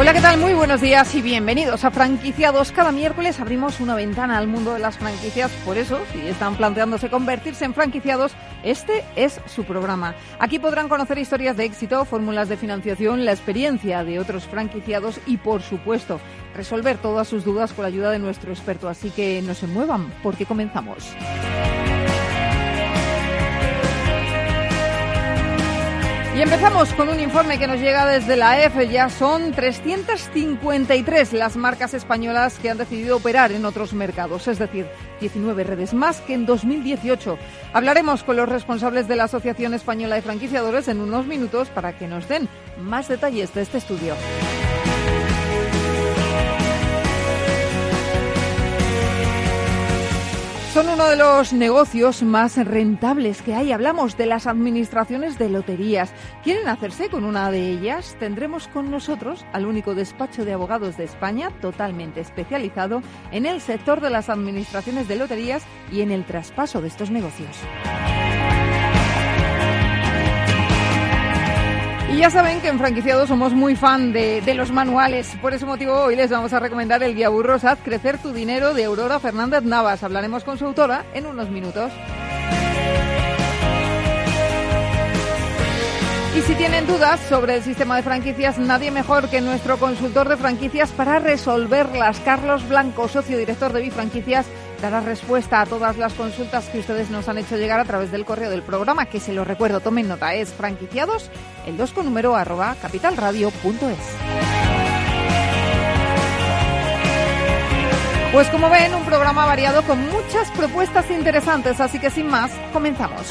Hola, ¿qué tal? Muy buenos días y bienvenidos a Franquiciados. Cada miércoles abrimos una ventana al mundo de las franquicias. Por eso, si están planteándose convertirse en franquiciados, este es su programa. Aquí podrán conocer historias de éxito, fórmulas de financiación, la experiencia de otros franquiciados y, por supuesto, resolver todas sus dudas con la ayuda de nuestro experto. Así que no se muevan, porque comenzamos. Y empezamos con un informe que nos llega desde la EF. Ya son 353 las marcas españolas que han decidido operar en otros mercados, es decir, 19 redes más que en 2018. Hablaremos con los responsables de la Asociación Española de Franquiciadores en unos minutos para que nos den más detalles de este estudio. Son uno de los negocios más rentables que hay. Hablamos de las administraciones de loterías. ¿Quieren hacerse con una de ellas? Tendremos con nosotros al único despacho de abogados de España totalmente especializado en el sector de las administraciones de loterías y en el traspaso de estos negocios. Y ya saben que en Franquiciados somos muy fan de, de, los manuales. Por ese motivo hoy les vamos a recomendar el guía Burros Haz Crecer tu Dinero de Aurora Fernández Navas. Hablaremos con su autora en unos minutos. Y si tienen dudas sobre el sistema de franquicias, nadie mejor que nuestro consultor de franquicias para resolverlas. Carlos Blanco, socio director de Bifranquicias, dará respuesta a todas las consultas que ustedes nos han hecho llegar a través del correo del programa, que se lo recuerdo, tomen nota, es franquiciados, el 2 con número arroba capitalradio.es. Pues como ven, un programa variado con muchas propuestas interesantes, así que sin más, comenzamos.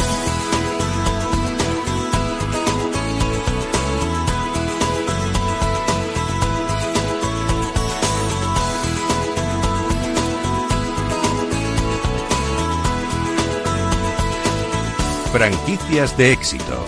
Franquicias de éxito.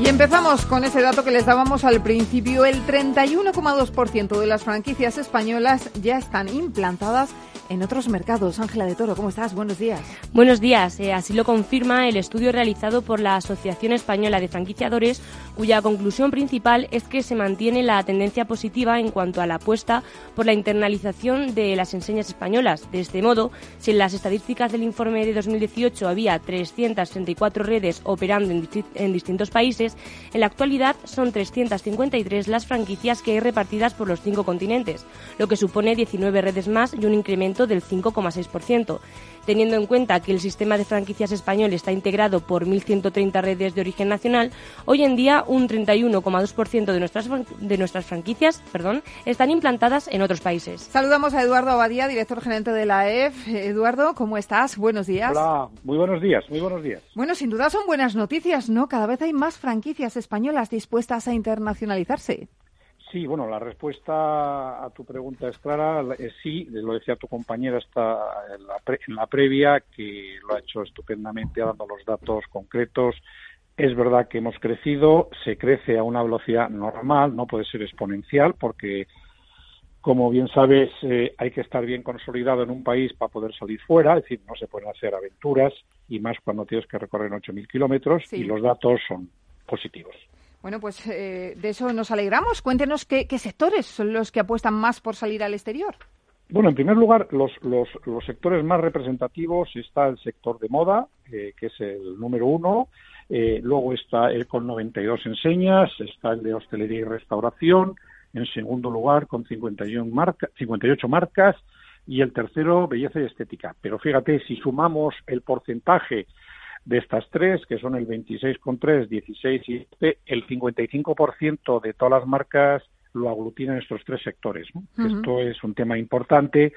Y empezamos con ese dato que les dábamos al principio. El 31,2% de las franquicias españolas ya están implantadas en otros mercados. Ángela de Toro, ¿cómo estás? Buenos días. Buenos días. Eh, así lo confirma el estudio realizado por la Asociación Española de Franquiciadores, cuya conclusión principal es que se mantiene la tendencia positiva en cuanto a la apuesta por la internalización de las enseñas españolas. De este modo, si en las estadísticas del informe de 2018 había 334 redes operando en, en distintos países, en la actualidad son 353 las franquicias que hay repartidas por los cinco continentes, lo que supone 19 redes más y un incremento del 5,6%. Teniendo en cuenta que el sistema de franquicias español está integrado por 1.130 redes de origen nacional, hoy en día un 31,2% de nuestras, de nuestras franquicias perdón, están implantadas en otros países. Saludamos a Eduardo Abadía, director gerente de la EF. Eduardo, ¿cómo estás? Buenos días. Hola, muy buenos días, muy buenos días. Bueno, sin duda son buenas noticias, ¿no? Cada vez hay más franquicias españolas dispuestas a internacionalizarse. Sí, bueno, la respuesta a tu pregunta es clara. Es sí, lo decía tu compañera está en la, pre, en la previa, que lo ha hecho estupendamente dando los datos concretos. Es verdad que hemos crecido, se crece a una velocidad normal, no puede ser exponencial, porque, como bien sabes, eh, hay que estar bien consolidado en un país para poder salir fuera, es decir, no se pueden hacer aventuras, y más cuando tienes que recorrer 8.000 kilómetros, sí. y los datos son positivos. Bueno, pues eh, de eso nos alegramos. Cuéntenos qué, sectores son los que apuestan más por salir al exterior. Bueno, en primer lugar, los, los, los sectores más representativos está el sector de moda, eh, que es el número uno. Eh, luego está el con 92 enseñas, está el de hostelería y restauración. En segundo lugar, con 51 marca, 58 marcas. Y el tercero, belleza y estética. Pero fíjate, si sumamos el porcentaje de estas tres, que son el 26,3, 16 y este, el 55% de todas las marcas lo aglutinan estos tres sectores. ¿no? Uh -huh. Esto es un tema importante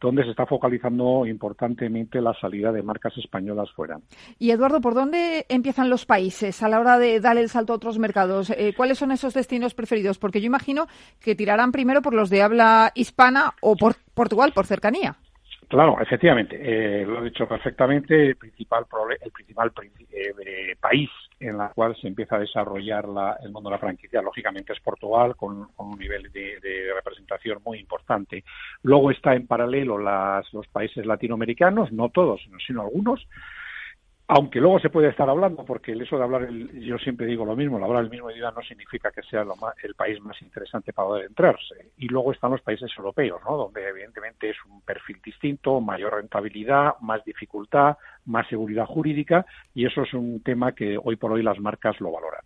donde se está focalizando importantemente la salida de marcas españolas fuera. Y Eduardo, ¿por dónde empiezan los países a la hora de dar el salto a otros mercados? Eh, ¿Cuáles son esos destinos preferidos? Porque yo imagino que tirarán primero por los de habla hispana o por Portugal, por cercanía. Claro, efectivamente, eh, lo he dicho perfectamente. El principal, el principal eh, país en el cual se empieza a desarrollar el mundo de la franquicia, lógicamente, es Portugal, con, un nivel de, representación muy importante. Luego está en paralelo los países latinoamericanos, no todos, sino algunos, aunque luego se puede estar hablando, porque el eso de hablar, yo siempre digo lo mismo, el hablar el mismo idioma no significa que sea el país más interesante para poder entrarse. Y luego están los países europeos, ¿no? donde evidentemente es un perfil distinto, mayor rentabilidad, más dificultad, más seguridad jurídica, y eso es un tema que hoy por hoy las marcas lo valoran.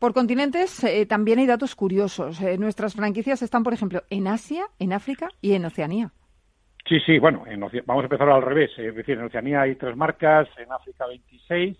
Por continentes eh, también hay datos curiosos. Eh, nuestras franquicias están, por ejemplo, en Asia, en África y en Oceanía. Sí, sí, bueno, vamos a empezar al revés. Es decir, en Oceanía hay tres marcas, en África 26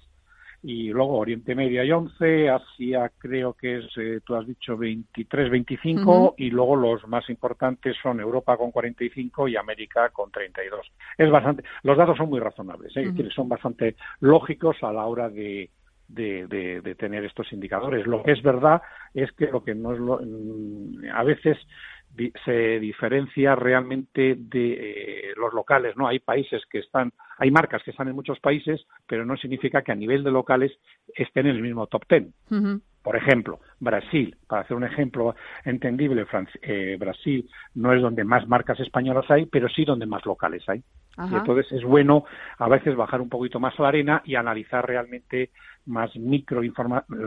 y luego Oriente Medio hay 11, Asia creo que es, eh, tú has dicho 23, 25 y luego los más importantes son Europa con 45 y América con 32. Es bastante, los datos son muy razonables, ¿eh? son bastante lógicos a la hora de, de, de, tener estos indicadores. Lo que es verdad es que lo que no es lo, mm, a veces se diferencia realmente de eh, los locales, ¿no? Hay países que están, hay marcas que están en muchos países, pero no significa que a nivel de locales estén en el mismo top ten. Por ejemplo, Brasil, para hacer un ejemplo entendible, eh, Brasil no es donde más marcas españolas hay, pero sí donde más locales hay. Y entonces es bueno a veces bajar un poquito más a la arena y analizar realmente más micro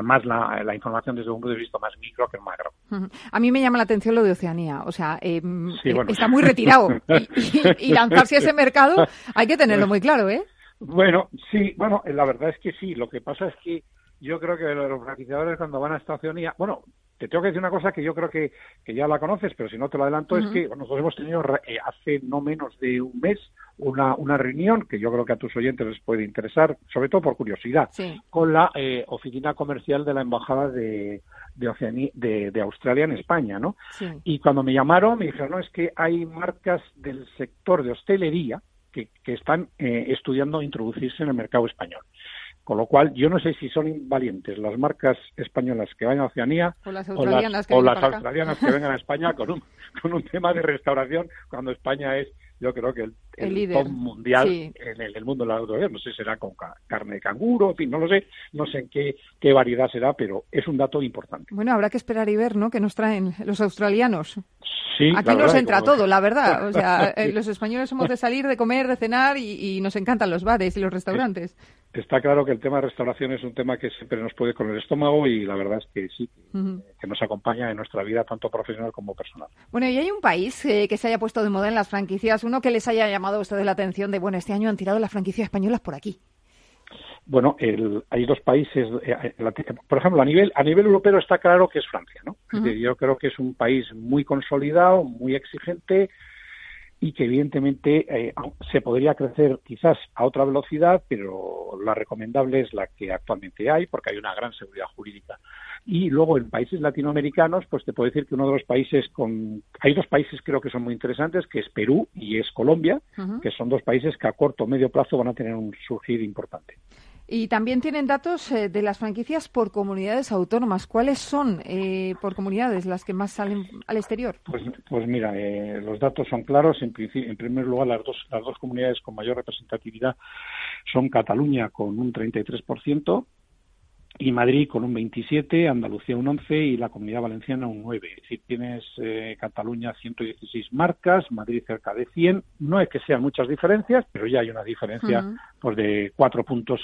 más la, información desde un punto de vista más micro que macro. A mí me llama la atención lo de Oceanía, o sea, eh, está muy retirado y, lanzarse a ese mercado hay que tenerlo muy claro, ¿eh? Bueno, sí, bueno, la verdad es que sí. Lo que pasa es que yo creo que los franquiciadores cuando van a esta Oceanía, bueno, te tengo que decir una cosa que yo creo que, que ya la conoces, pero si no te lo adelanto, es que nosotros hemos tenido eh, hace no menos de un mes una, una reunión que yo creo que a tus oyentes les puede interesar, sobre todo por curiosidad, con la eh, oficina comercial de la Embajada de, de, de, Australia en España, ¿no? Y cuando me llamaron me dijeron, no, es que hay marcas del sector de hostelería que, que están eh, estudiando introducirse en el mercado español. Con lo cual, yo no sé si son valientes las marcas españolas que vayan a Oceanía o las australianas, que, vengan a España con un, con un tema de restauración cuando España es yo creo que el, el, top mundial en el, mundo de la autoridad. No sé, será con carne de canguro, en fin, no lo sé, no sé en qué, qué variedad será, pero es un dato importante. Bueno, habrá que esperar y ver, ¿no?, que nos traen los australianos. Sí, Aquí nos entra todo, la verdad. O sea, eh, los españoles somos de salir, de comer, de cenar y, nos encantan los bares y los restaurantes. Está claro que el tema de restauración es un tema que siempre nos puede con el estómago y la verdad es que sí, que, nos acompaña en nuestra vida tanto profesional como personal. Bueno, y hay un país eh, que se haya puesto de moda en las franquicias, uno que les haya llamado a ustedes la atención de, bueno, este año han tirado las franquicias españolas por aquí. Bueno, hay dos países, eh, por ejemplo, a nivel a nivel europeo está claro que es Francia, ¿no? Yo creo que es un país muy consolidado, muy exigente, y que evidentemente eh, se podría crecer quizás a otra velocidad, pero la recomendable es la que actualmente hay, porque hay una gran seguridad jurídica. Y luego en países latinoamericanos, pues te puedo decir que uno de los países con... Hay dos países creo que son muy interesantes, que es Perú y es Colombia, que son dos países que a corto o medio plazo van a tener un surgir importante. Y también tienen datos eh, de las franquicias por comunidades autónomas. ¿Cuáles son eh, por comunidades las que más salen al exterior? Pues, pues mira, eh, los datos son claros. En, en primer lugar, las dos, las dos comunidades con mayor representatividad son Cataluña con un 33%, y Madrid con un 27, Andalucía un 11 y la Comunidad Valenciana un 9. Es decir, tienes eh, Cataluña 116 marcas, Madrid cerca de 100. No es que sean muchas diferencias, pero ya hay una diferencia pues, de cuatro puntos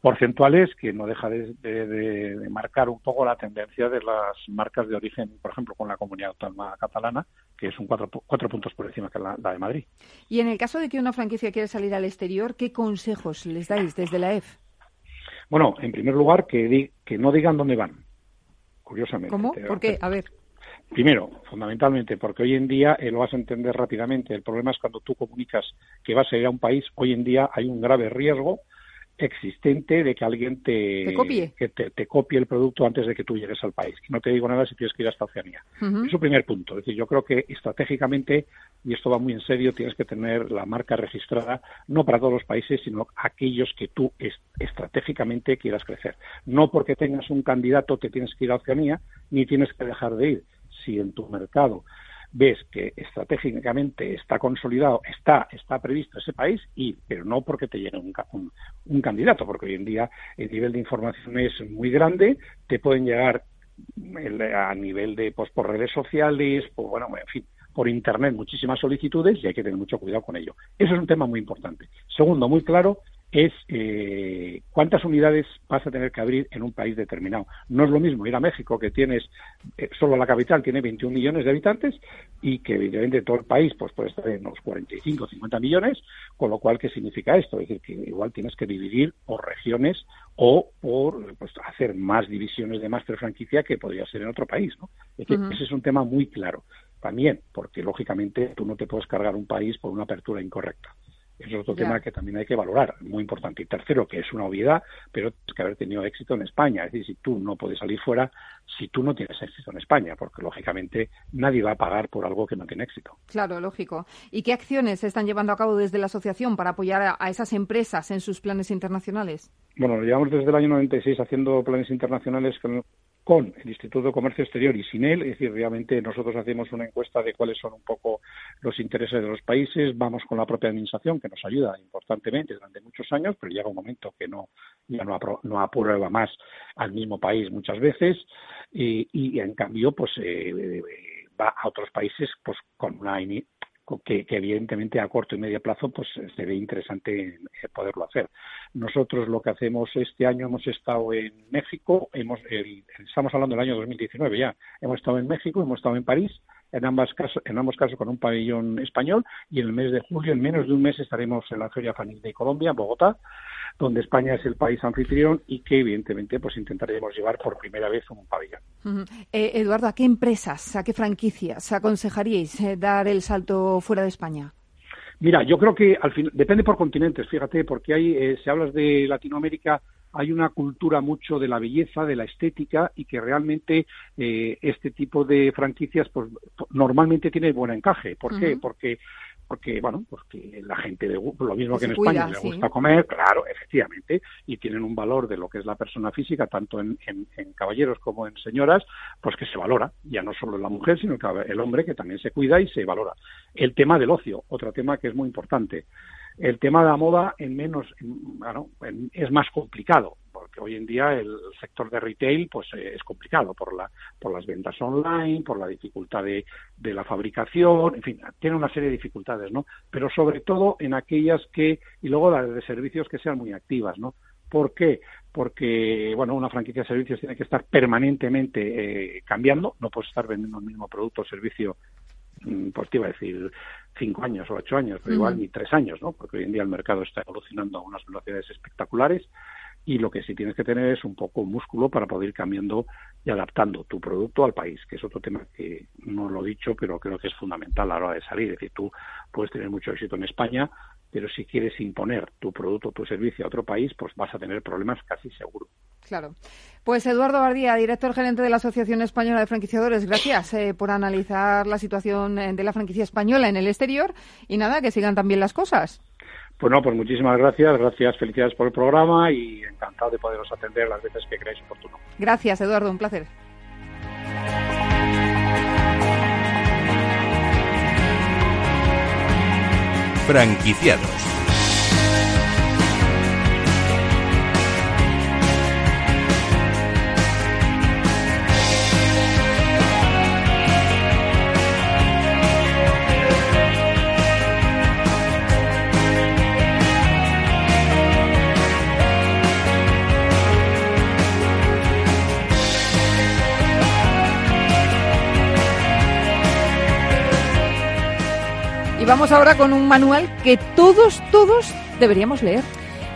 porcentuales que no deja de, marcar un poco la tendencia de las marcas de origen, por ejemplo, con la Comunidad Autónoma Catalana, que es un cuatro, cuatro puntos por encima que la, la de Madrid. Y en el caso de que una franquicia quiera salir al exterior, ¿qué consejos les dais desde la EF? Bueno, en primer lugar, que, que no digan dónde van, curiosamente. ¿Cómo? ¿Por qué? A ver. Primero, fundamentalmente, porque hoy en día eh, lo vas a entender rápidamente. El problema es cuando tú comunicas que vas a ir a un país, hoy en día hay un grave riesgo existente de que alguien te, copie? Que te, copie el producto antes de que tú llegues al país. No te digo nada si tienes que ir hasta Oceanía. Es su primer punto. Es decir, yo creo que estratégicamente, y esto va muy en serio, tienes que tener la marca registrada, no para todos los países, sino aquellos que tú estratégicamente quieras crecer. No porque tengas un candidato te tienes que ir a Oceanía, ni tienes que dejar de ir. Si en tu mercado ves que estratégicamente está consolidado, está, está previsto ese país, y, pero no porque te llegue un, un, candidato, porque hoy en día el nivel de información es muy grande, te pueden llegar a nivel de pues, por redes sociales, por, bueno, en fin, por Internet muchísimas solicitudes y hay que tener mucho cuidado con ello. Eso es un tema muy importante. Segundo, muy claro, es eh, cuántas unidades vas a tener que abrir en un país determinado. No es lo mismo ir a México, que tienes, eh, solo la capital tiene 21 millones de habitantes y que evidentemente todo el país pues puede estar en unos 45 o 50 millones, con lo cual, ¿qué significa esto? Es decir, que igual tienes que dividir por regiones o por pues, hacer más divisiones de máster franquicia que podría ser en otro país. ¿no? Es Ese es un tema muy claro. También, porque lógicamente tú no te puedes cargar un país por una apertura incorrecta. Es otro tema que también hay que valorar, muy importante. Y tercero, que es una obviedad, pero que haber tenido éxito en España. Es decir, si tú no puedes salir fuera, si tú no tienes éxito en España, porque lógicamente nadie va a pagar por algo que no tiene éxito. Claro, lógico. ¿Y qué acciones se están llevando a cabo desde la asociación para apoyar a, esas empresas en sus planes internacionales? Bueno, llevamos desde el año 96 haciendo planes internacionales con, con el Instituto de Comercio Exterior y sin él, es decir, realmente nosotros hacemos una encuesta de cuáles son un poco los intereses de los países, vamos con la propia administración que nos ayuda importantemente durante muchos años, pero llega un momento que no ya no, no aprueba más al mismo país muchas veces y, en cambio pues eh, va a otros países pues con una que, evidentemente a corto y medio plazo pues se ve interesante eh, poderlo hacer. Nosotros lo que hacemos este año hemos estado en México, hemos estamos hablando del año 2019 ya, hemos estado en México, hemos estado en París, en ambos casos, en ambos casos con un pabellón español y en el mes de julio, en menos de un mes estaremos en la Feria Fanil de Colombia, Bogotá, donde España es el país anfitrión y que evidentemente pues intentaremos llevar por primera vez un pabellón. Eh, Eduardo, ¿a qué empresas, a qué franquicias aconsejaríais eh, dar el salto fuera de España? Mira, yo creo que al fin, depende por continentes, fíjate, porque hay, eh, si hablas de Latinoamérica, hay una cultura mucho de la belleza, de la estética y que realmente eh, este tipo de franquicias pues normalmente tiene buen encaje. ¿Por qué? Porque porque bueno, porque la gente lo mismo que, en España le gusta comer, claro, efectivamente, y tienen un valor de lo que es la persona física, tanto en, en, caballeros como en señoras, pues que se valora, ya no solo la mujer, sino el hombre que también se cuida y se valora. El tema del ocio, otro tema que es muy importante. El tema de la moda en menos, bueno, es más complicado, porque hoy en día el sector de retail pues eh, es complicado por la por las ventas online, por la dificultad de, de la fabricación, en fin, tiene una serie de dificultades, ¿no? Pero sobre todo en aquellas que y luego las de servicios que sean muy activas, ¿no? ¿Por qué? Porque, bueno, una franquicia de servicios tiene que estar permanentemente eh, cambiando, no puedes estar vendiendo el mismo producto o servicio Mm, pues te iba a decir cinco años o ocho años, pero igual ni tres años, ¿no? Porque hoy en día el mercado está evolucionando a unas velocidades espectaculares y lo que sí tienes que tener es un poco músculo para poder ir cambiando y adaptando tu producto al país, que es otro tema que no lo he dicho, pero creo que es fundamental a la hora de salir. Es decir, tú puedes tener mucho éxito en España, pero si quieres imponer tu producto o tu servicio a otro país, pues vas a tener problemas casi seguro. Claro. Pues Eduardo Bardía, director gerente de la Asociación Española de Franquiciadores, gracias eh, por analizar la situación eh, de la franquicia española en el exterior y nada, que sigan también las cosas. Pues no, pues muchísimas gracias, gracias, felicidades por el programa y encantado de poderos atender las veces que creáis oportuno. Gracias, Eduardo, un placer. Franquiciados vamos ahora con un manual que todos, todos deberíamos leer.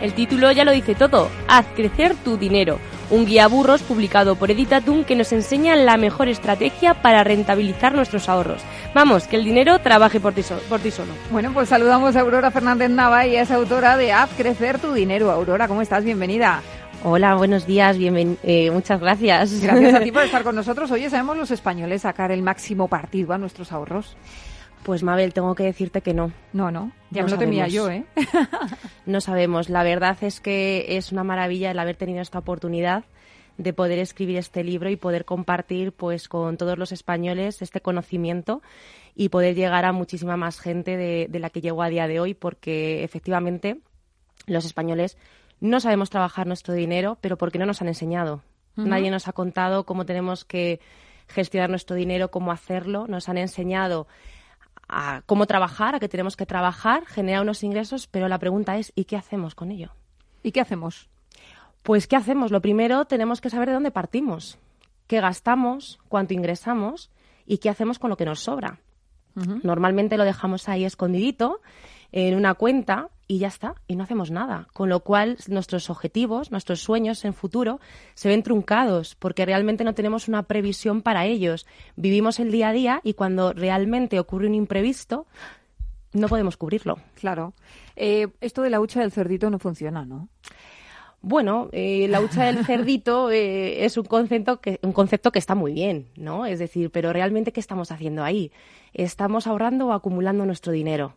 El título ya lo dice todo, Haz crecer tu dinero, un guía burros publicado por Editatum que nos enseña la mejor estrategia para rentabilizar nuestros ahorros. Vamos, que el dinero trabaje por ti, por ti solo. Bueno, pues saludamos a Aurora Fernández Nava y es autora de Haz crecer tu dinero. Aurora, ¿cómo estás? Bienvenida. Hola, buenos días, bienven eh, muchas gracias. Gracias a ti por estar con nosotros. Oye, ¿sabemos los españoles sacar el máximo partido a nuestros ahorros? Pues Mabel, tengo que decirte que no. No, no. Ya me lo temía yo, ¿eh? no sabemos. La verdad es que es una maravilla el haber tenido esta oportunidad de poder escribir este libro y poder compartir pues con todos los españoles este conocimiento y poder llegar a muchísima más gente de, de la que llegó a día de hoy porque efectivamente los españoles no sabemos trabajar nuestro dinero, pero porque no nos han enseñado. Nadie nos ha contado cómo tenemos que gestionar nuestro dinero, cómo hacerlo. Nos han enseñado a cómo trabajar, a que tenemos que trabajar, generar unos ingresos, pero la pregunta es, ¿y qué hacemos con ello? ¿Y qué hacemos? Pues, ¿qué hacemos? Lo primero, tenemos que saber de dónde partimos, qué gastamos, cuánto ingresamos y qué hacemos con lo que nos sobra. Normalmente lo dejamos ahí escondidito en una cuenta y ya está, y no hacemos nada. Con lo cual nuestros objetivos, nuestros sueños en futuro se ven truncados porque realmente no tenemos una previsión para ellos. Vivimos el día a día y cuando realmente ocurre un imprevisto, no podemos cubrirlo. Claro. Eh, esto de la hucha del cerdito no funciona, ¿no? Bueno, eh, la hucha del cerdito eh, es un concepto, que, un concepto que está muy bien, ¿no? Es decir, pero realmente, ¿qué estamos haciendo ahí? ¿Estamos ahorrando o acumulando nuestro dinero?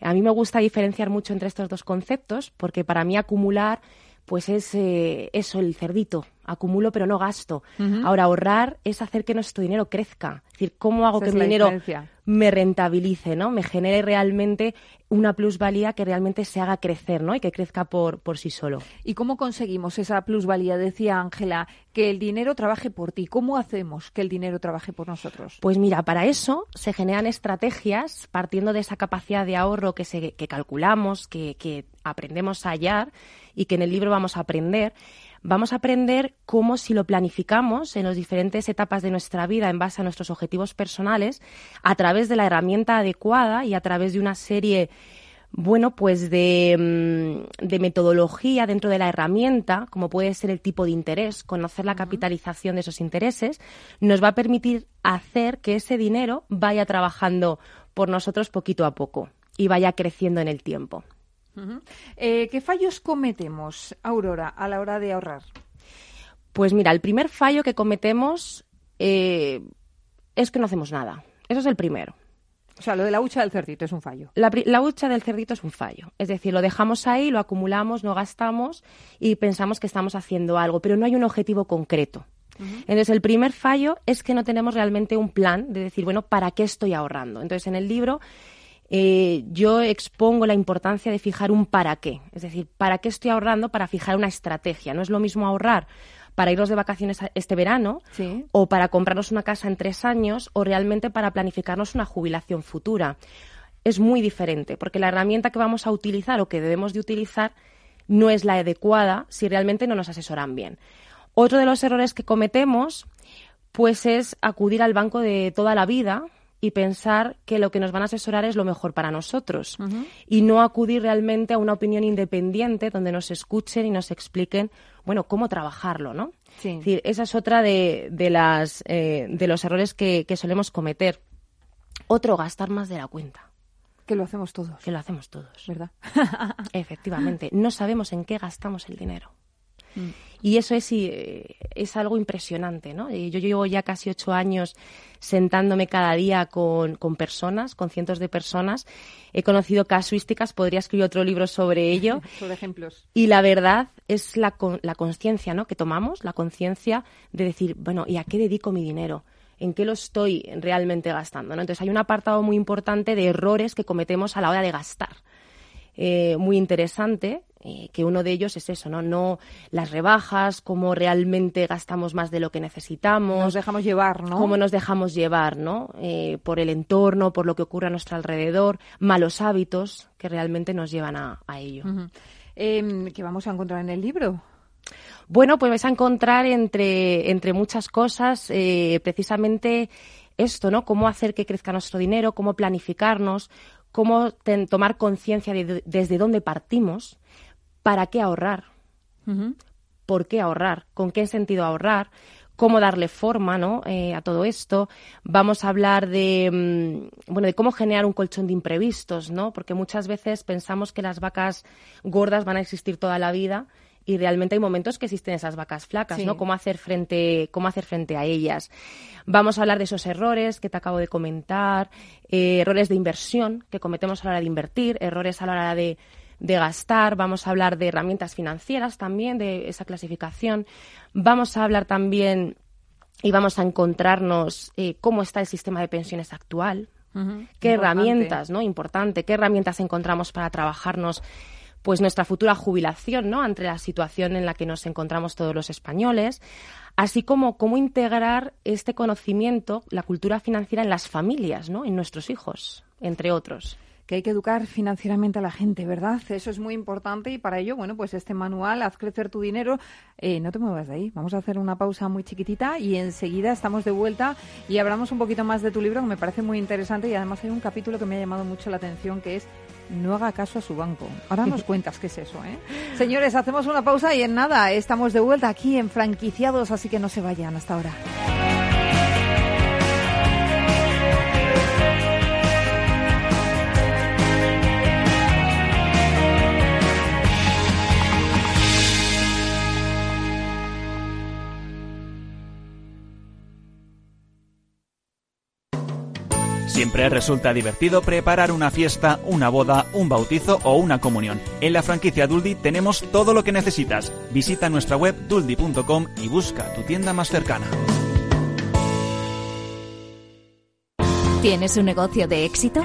A mí me gusta diferenciar mucho entre estos dos conceptos porque para mí acumular pues es eh, eso, el cerdito. Acumulo pero no gasto. Ahora, ahorrar es hacer que nuestro dinero crezca. Es decir, ¿cómo hago que mi dinero me rentabilice, ¿no? Me genere realmente una plusvalía que realmente se haga crecer, ¿no? Y que crezca por, por sí solo. ¿Y cómo conseguimos esa plusvalía? Decía Ángela, que el dinero trabaje por ti. ¿Cómo hacemos que el dinero trabaje por nosotros? Pues mira, para eso se generan estrategias partiendo de esa capacidad de ahorro que, se, que calculamos, que, que aprendemos a hallar y que en el libro vamos a aprender vamos a aprender cómo si lo planificamos en las diferentes etapas de nuestra vida en base a nuestros objetivos personales, a través de la herramienta adecuada y a través de una serie bueno, pues de, mm, de, metodología dentro de la herramienta, como puede ser el tipo de interés, conocer la capitalización de esos intereses, nos va a permitir hacer que ese dinero vaya trabajando por nosotros poquito a poco y vaya creciendo en el tiempo. Eh, ¿Qué fallos cometemos, Aurora, a la hora de ahorrar? Pues mira, el primer fallo que cometemos eh, es que no hacemos nada. Eso es el primero. O sea, lo de la hucha del cerdito es un fallo. La, la, hucha del cerdito es un fallo. Es decir, lo dejamos ahí, lo acumulamos, no gastamos y pensamos que estamos haciendo algo, pero no hay un objetivo concreto. Entonces, el primer fallo es que no tenemos realmente un plan de decir, bueno, ¿para qué estoy ahorrando? Entonces, en el libro eh, yo expongo la importancia de fijar un para qué. Es decir, ¿para qué estoy ahorrando? Para fijar una estrategia. No es lo mismo ahorrar para irnos de vacaciones este verano o para comprarnos una casa en tres años o realmente para planificarnos una jubilación futura. Es muy diferente porque la herramienta que vamos a utilizar o que debemos de utilizar no es la adecuada si realmente no nos asesoran bien. Otro de los errores que cometemos pues es acudir al banco de toda la vida y pensar que lo que nos van a asesorar es lo mejor para nosotros y no acudir realmente a una opinión independiente donde nos escuchen y nos expliquen, bueno, cómo trabajarlo, ¿no? Sí. esa es otra de, de las, eh, de los errores que, que solemos cometer. Otro, gastar más de la cuenta. Que lo hacemos todos. Que lo hacemos todos. ¿Verdad? Efectivamente. No sabemos en qué gastamos el dinero. Mm. Y eso es, eh, es algo impresionante, ¿no? Yo llevo ya casi ocho años sentándome cada día con, personas, con cientos de personas. He conocido casuísticas, podría escribir otro libro sobre ello. sobre ejemplos. Y la verdad es la, la conciencia ¿no? que tomamos, la conciencia de decir, bueno, ¿y a qué dedico mi dinero? en qué lo estoy realmente gastando. ¿no? Entonces hay un apartado muy importante de errores que cometemos a la hora de gastar. Eh, muy interesante eh, que uno de ellos es eso, ¿no? No las rebajas, cómo realmente gastamos más de lo que necesitamos. Nos dejamos llevar, ¿no? Cómo nos dejamos llevar, ¿no? Eh, por el entorno, por lo que ocurre a nuestro alrededor, malos hábitos que realmente nos llevan a, ello. Em, ¿Qué vamos a encontrar en el libro? Bueno, pues vais a encontrar entre, entre muchas cosas eh, precisamente esto, ¿no? Cómo hacer que crezca nuestro dinero, cómo planificarnos, cómo tomar conciencia de desde dónde partimos ¿para qué ahorrar? ¿Por qué ahorrar? ¿Con qué sentido ahorrar? cómo darle forma ¿no? Eh, a todo esto. Vamos a hablar de, mm, bueno, de cómo generar un colchón de imprevistos, ¿no? porque muchas veces pensamos que las vacas gordas van a existir toda la vida y realmente hay momentos que existen esas vacas flacas, ¿no? Cómo hacer frente, cómo hacer frente a ellas. Vamos a hablar de esos errores que te acabo de comentar, eh, errores de inversión que cometemos a la hora de invertir, errores a la hora de de gastar, vamos a hablar de herramientas financieras también, de esa clasificación, vamos a hablar también y vamos a encontrarnos eh, cómo está el sistema de pensiones actual, qué herramientas, ¿no? Importante, qué herramientas encontramos para trabajarnos pues nuestra futura jubilación, ¿no? Ante la situación en la que nos encontramos todos los españoles, así como cómo integrar este conocimiento, la cultura financiera en las familias, ¿no? En nuestros hijos, entre otros que hay que educar financieramente a la gente, ¿verdad? Eso es muy importante y para ello, bueno, pues este manual, Haz crecer tu dinero, eh, no te muevas de ahí. Vamos a hacer una pausa muy chiquitita y enseguida estamos de vuelta y hablamos un poquito más de tu libro, que me parece muy interesante y además hay un capítulo que me ha llamado mucho la atención que es no haga caso a su banco. Ahora nos cuentas qué es eso, ¿eh? Señores, hacemos una pausa y en nada, estamos de vuelta aquí en Franquiciados, así que no se vayan hasta ahora. Resulta divertido preparar una fiesta, una boda, un bautizo o una comunión. En la franquicia Duldi tenemos todo lo que necesitas. Visita nuestra web duldi.com y busca tu tienda más cercana. ¿Tienes un negocio de éxito?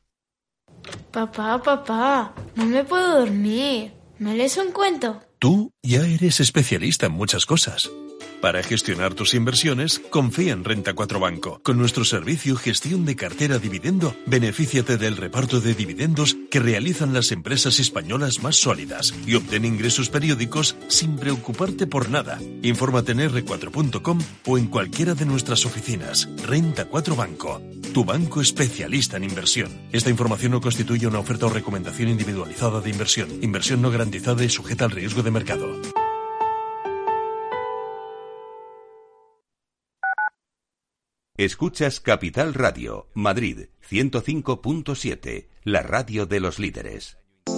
Papá, papá, no me puedo dormir. ¿Me lees un cuento? Tú ya eres especialista en muchas cosas. Para gestionar tus inversiones, confía en Renta 4 Banco. Con nuestro servicio Gestión de Cartera Dividendo, benefíciate del reparto de dividendos que realizan las empresas españolas más sólidas y obtén ingresos periódicos sin preocuparte por nada. Infórmate en r4.com o en cualquiera de nuestras oficinas. Renta 4 Banco, tu banco especialista en inversión. Esta información no constituye una oferta o recomendación individualizada de inversión. Inversión no garantizada y sujeta al riesgo de mercado. Escuchas Capital Radio, Madrid 105.7, la radio de los líderes.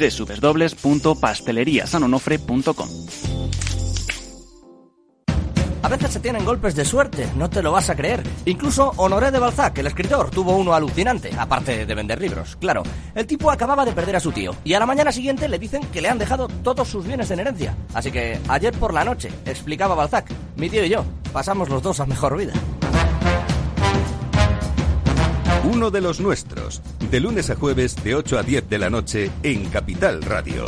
www.pasteleriasanonofre.com. A veces se tienen golpes de suerte, no te lo vas a creer. Incluso Honoré de Balzac, el escritor, tuvo uno alucinante, aparte de vender libros, claro. El tipo acababa de perder a su tío y a la mañana siguiente le dicen que le han dejado todos sus bienes en herencia. Así que ayer por la noche, explicaba Balzac, mi tío y yo pasamos los dos a mejor vida. Uno de los nuestros, de lunes a jueves de 8 a 10 de la noche en Capital Radio.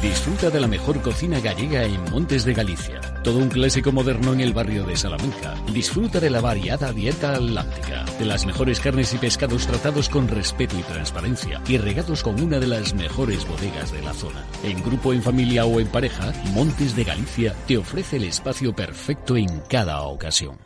Disfruta de la mejor cocina gallega en Montes de Galicia. Todo un clásico moderno en el barrio de Salamanca. Disfruta de la variada dieta atlántica, de las mejores carnes y pescados tratados con respeto y transparencia y regados con una de las mejores bodegas de la zona. En grupo, en familia o en pareja, Montes de Galicia te ofrece el espacio perfecto en cada ocasión.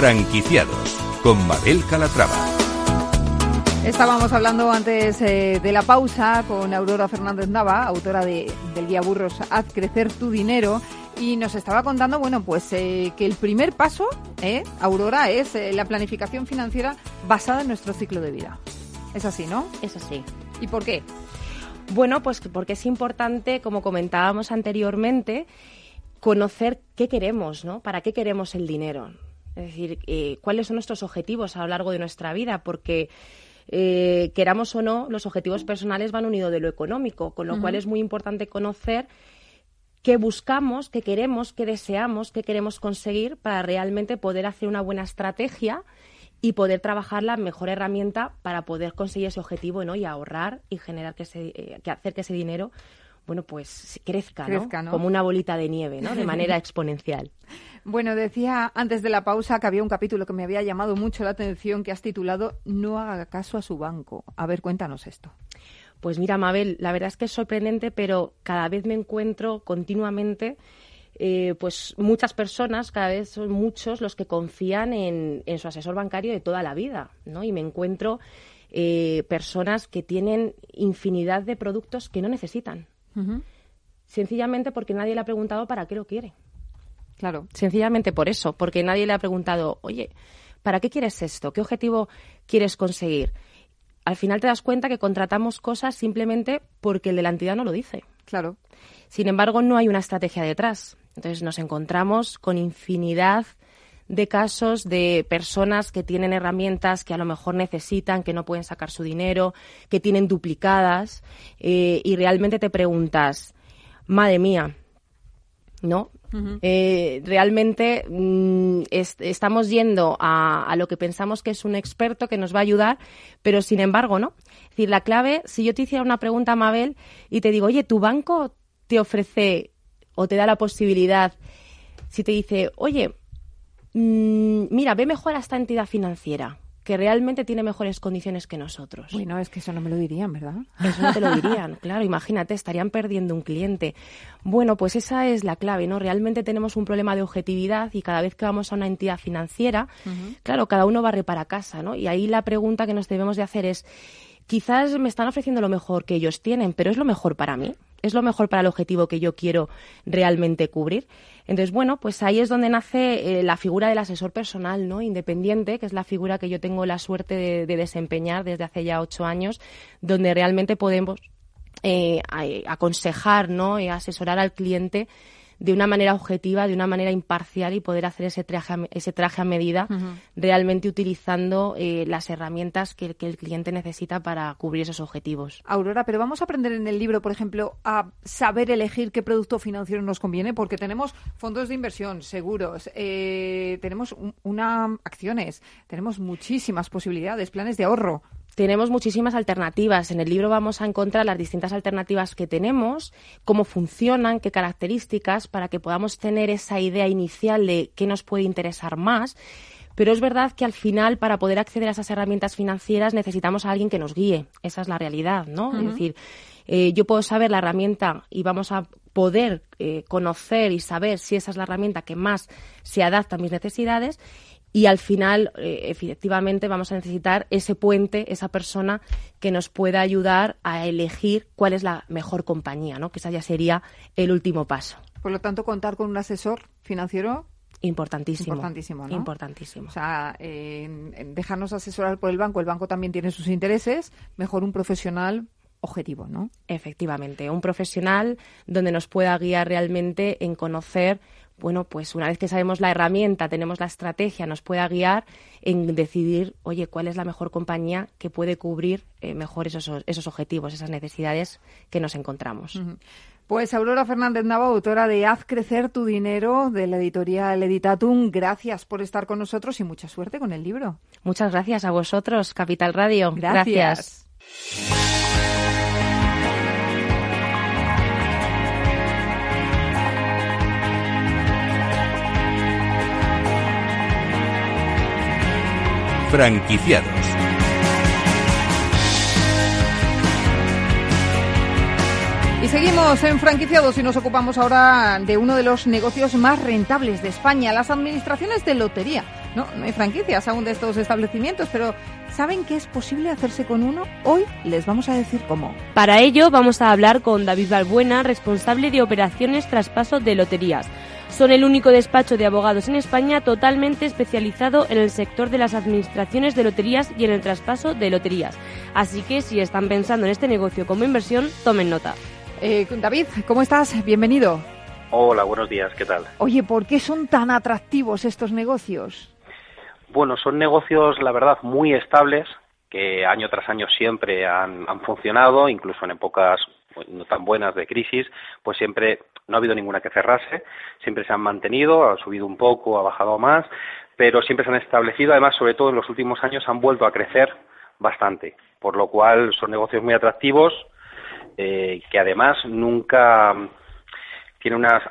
Franquiciados con Mabel Calatrava. Estábamos hablando antes eh, de la pausa con Aurora Fernández Nava, autora de, del guía Burros Haz crecer tu dinero, y nos estaba contando, bueno, pues eh, que el primer paso, eh, Aurora, es eh, la planificación financiera basada en nuestro ciclo de vida. Es así, ¿no? Es así. ¿Y por qué? Bueno, pues porque es importante, como comentábamos anteriormente, conocer qué queremos, ¿no? ¿Para qué queremos el dinero? Es decir, eh, cuáles son nuestros objetivos a lo largo de nuestra vida, porque eh, queramos o no, los objetivos personales van unidos de lo económico, con lo cual es muy importante conocer qué buscamos, qué queremos, qué deseamos, qué queremos conseguir para realmente poder hacer una buena estrategia y poder trabajar la mejor herramienta para poder conseguir ese objetivo ¿no? y ahorrar y generar que, ese, eh, que hacer que ese dinero bueno pues crezca, Crezca, ¿no? como una bolita de nieve ¿no? de manera exponencial. Bueno, decía antes de la pausa que había un capítulo que me había llamado mucho la atención que has titulado No haga caso a su banco. A ver, cuéntanos esto. Pues mira, Mabel, la verdad es que es sorprendente, pero cada vez me encuentro continuamente, eh, pues muchas personas, cada vez son muchos los que confían en, en su asesor bancario de toda la vida, ¿no? Y me encuentro eh, personas que tienen infinidad de productos que no necesitan, sencillamente porque nadie le ha preguntado para qué lo quiere. Claro. Sencillamente por eso, porque nadie le ha preguntado, oye, ¿para qué quieres esto? ¿Qué objetivo quieres conseguir? Al final te das cuenta que contratamos cosas simplemente porque el de la entidad no lo dice. Claro. Sin embargo, no hay una estrategia detrás. Entonces nos encontramos con infinidad de casos de personas que tienen herramientas que a lo mejor necesitan, que no pueden sacar su dinero, que tienen duplicadas eh, y realmente te preguntas, madre mía, ¿no? Eh, realmente mm, es- estamos yendo a, a lo que pensamos que es un experto que nos va a ayudar, pero sin embargo, ¿no? Es decir, la clave, si yo te hiciera una pregunta, Mabel, y te digo, oye, ¿tu banco te ofrece o te da la posibilidad, si te dice, oye, mm, mira, ve mejor a esta entidad financiera, que realmente tiene mejores condiciones que nosotros? Bueno, es que eso no me lo dirían, ¿verdad? Eso no te lo dirían, claro, imagínate, estarían perdiendo un cliente. Bueno, pues esa es la clave, ¿no? Realmente tenemos un problema de objetividad y cada vez que vamos a una entidad financiera, claro, cada uno barre para casa, ¿no? Y ahí la pregunta que nos debemos de hacer es, quizás me están ofreciendo lo mejor que ellos tienen, pero ¿es lo mejor para mí? ¿Es lo mejor para el objetivo que yo quiero realmente cubrir? Entonces, bueno, pues ahí es donde nace eh, la figura del asesor personal, ¿no? Independiente, que es la figura que yo tengo la suerte de, de desempeñar desde hace ya ocho años, donde realmente podemos eh, a- aconsejar, ¿no? Y asesorar al cliente de una manera objetiva, de una manera imparcial y poder hacer ese traje a, ese traje a medida, realmente utilizando eh, las herramientas que, que el cliente necesita para cubrir esos objetivos. Aurora, pero vamos a aprender en el libro, por ejemplo, a saber elegir qué producto financiero nos conviene, porque tenemos fondos de inversión, seguros, eh, tenemos un- una acciones, tenemos muchísimas posibilidades, planes de ahorro. Tenemos muchísimas alternativas. En el libro vamos a encontrar las distintas alternativas que tenemos, cómo funcionan, qué características, para que podamos tener esa idea inicial de qué nos puede interesar más. Pero es verdad que al final, para poder acceder a esas herramientas financieras, necesitamos a alguien que nos guíe. Esa es la realidad, ¿no? Es decir, eh, yo puedo saber la herramienta y vamos a poder eh, conocer y saber si esa es la herramienta que más se adapta a mis necesidades y al final, eh, efectivamente, vamos a necesitar ese puente, esa persona que nos pueda ayudar a elegir cuál es la mejor compañía, ¿no? Que esa ya sería el último paso. Por lo tanto, contar con un asesor financiero Importantísimo. Importantísimo, ¿no? Importantísimo. O sea, eh, dejarnos asesorar por el banco, el banco también tiene sus intereses, mejor un profesional objetivo, ¿no? Efectivamente, un profesional donde nos pueda guiar realmente en conocer, bueno, pues una vez que sabemos la herramienta, tenemos la estrategia, nos pueda guiar en decidir, oye, cuál es la mejor compañía que puede cubrir eh, mejor esos, esos objetivos, esas necesidades que nos encontramos. Pues Aurora Fernández Nava, autora de Haz crecer tu dinero de la editorial Editatum, gracias por estar con nosotros y mucha suerte con el libro. Muchas gracias a vosotros, Capital Radio. Gracias. Franquiciados. Y seguimos en franquiciados y nos ocupamos ahora de uno de los negocios más rentables de España, las administraciones de lotería. No, no hay franquicias aún de estos establecimientos, pero ¿saben que es posible hacerse con uno? Hoy les vamos a decir cómo. Para ello vamos a hablar con David Balbuena, responsable de operaciones traspaso de loterías. Son el único despacho de abogados en España totalmente especializado en el sector de las administraciones de loterías y en el traspaso de loterías. Así que si están pensando en este negocio como inversión, tomen nota. Eh, David, ¿cómo estás? Bienvenido. Hola, buenos días, ¿qué tal? Oye, ¿por qué son tan atractivos estos negocios? Bueno, son negocios, la verdad, muy estables, que año tras año siempre han, han funcionado, incluso en épocas no tan buenas de crisis, pues siempre no ha habido ninguna que cerrarse, siempre se han mantenido, ha subido un poco, ha bajado más, pero siempre se han establecido, además, sobre todo en los últimos años, han vuelto a crecer bastante, por lo cual son negocios muy atractivos, eh, que además nunca tiene unas,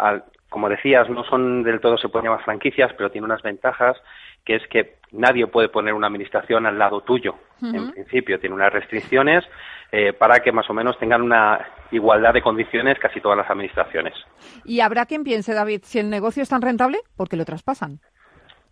como decías, no son del todo se pueden llamar franquicias, pero tiene unas ventajas que es que nadie puede poner una administración al lado tuyo. En principio, tiene unas restricciones eh, para que más o menos tengan una igualdad de condiciones casi todas las administraciones. Y habrá quien piense, David, si el negocio es tan rentable, ¿por qué lo traspasan?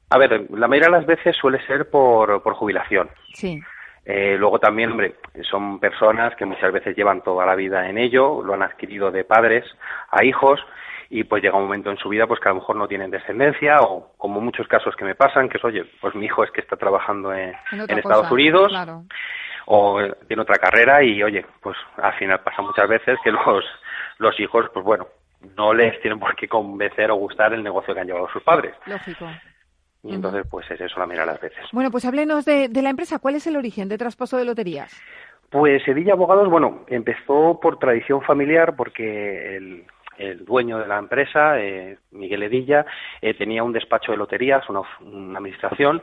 A ver, la mayoría de las veces suele ser por, por jubilación. Sí. Eh, luego también, hombre, son personas que muchas veces llevan toda la vida en ello, lo han adquirido de padres a hijos y pues llega un momento en su vida pues que a lo mejor no tienen descendencia o como muchos casos que me pasan que es oye pues mi hijo es que está trabajando en, Estados Unidos o tiene otra carrera y oye pues al final pasa muchas veces que los los hijos pues bueno no les tienen por qué convencer o gustar el negocio que han llevado sus padres lógico y entonces, pues es eso la mira las veces. Bueno, pues háblenos de, la empresa. ¿Cuál es el origen de traspaso de loterías? Pues Edilla Abogados, bueno, empezó por tradición familiar porque el, dueño de la empresa, eh, Miguel Edilla, eh, tenía un despacho de loterías, una, administración,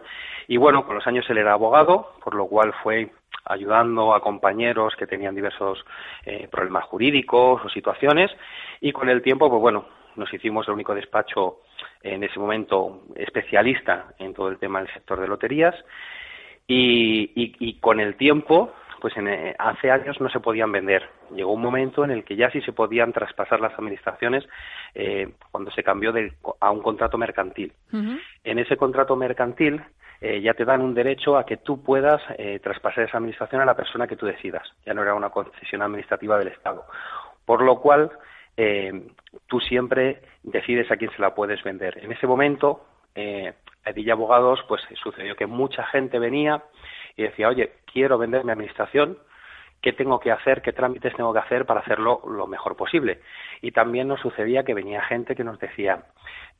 y bueno, con los años él era abogado, por lo cual fue ayudando a compañeros que tenían diversos eh, problemas jurídicos o situaciones, y con el tiempo, pues bueno, nos hicimos el único despacho en ese momento especialista en todo el tema del sector de loterías y, con el tiempo pues en, eh, hace años no se podían vender. Llegó un momento en el que ya sí se podían traspasar las administraciones eh, cuando se cambió de, a un contrato mercantil. En ese contrato mercantil eh, ya te dan un derecho a que tú puedas traspasar esa administración a la persona que tú decidas. Ya no era una concesión administrativa del Estado. Por lo cual, eh, tú siempre decides a quién se la puedes vender. En ese momento, eh, a Edilla Abogados, pues sucedió que mucha gente venía y decía, oye, quiero vender mi administración, ¿qué tengo que hacer? ¿Qué trámites tengo que hacer para hacerlo lo mejor posible? Y también nos sucedía que venía gente que nos decía,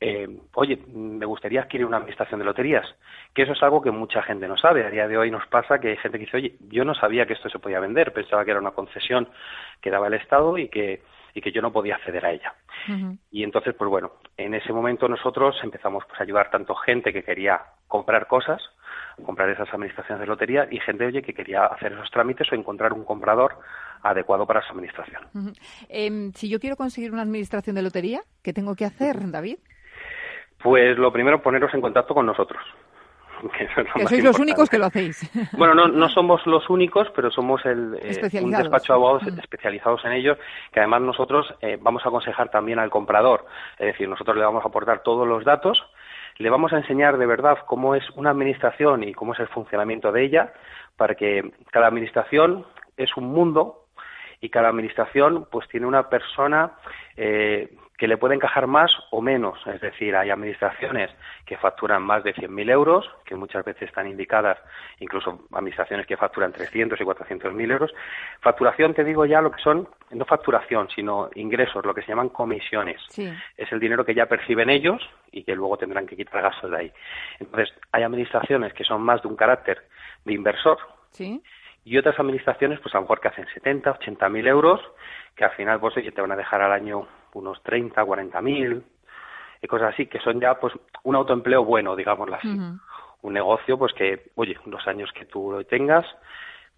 eh, oye, me gustaría adquirir una administración de loterías, que eso es algo que mucha gente no sabe. A día de hoy nos pasa que hay gente que dice, oye, yo no sabía que esto se podía vender, pensaba que era una concesión que daba el Estado y que y que yo no podía acceder a ella. Y entonces, pues bueno, en ese momento nosotros empezamos pues, a ayudar tanto gente que quería comprar cosas, comprar esas administraciones de lotería, y gente, oye, que quería hacer esos trámites o encontrar un comprador adecuado para su administración. Em, si yo quiero conseguir una administración de lotería, ¿qué tengo que hacer, David? Pues lo primero, poneros en contacto con nosotros. que, sois los únicos que lo hacéis. Bueno, no, no somos los únicos, pero somos el, eh, un despacho de abogados mm. especializados en ello, que además nosotros eh, vamos a aconsejar también al comprador. Es decir, nosotros le vamos a aportar todos los datos, le vamos a enseñar de verdad cómo es una administración y cómo es el funcionamiento de ella, para que cada administración es un mundo y cada administración pues tiene una persona eh, que le puede encajar más o menos. Es decir, hay administraciones que facturan más de 100.000 euros, que muchas veces están indicadas, incluso administraciones que facturan 300 y 400.000 euros. Facturación, te digo ya lo que son, no facturación, sino ingresos, lo que se llaman comisiones. Es el dinero que ya perciben ellos y que luego tendrán que quitar gastos de ahí. Entonces, hay administraciones que son más de un carácter de inversor. Y otras administraciones, pues a lo mejor que hacen 70, 80 mil euros, que al final, pues te van a dejar al año unos 30, 40 mil, y cosas así, que son ya, pues, un autoempleo bueno, digámoslo así. Un negocio, pues que, oye, los años que tú lo tengas,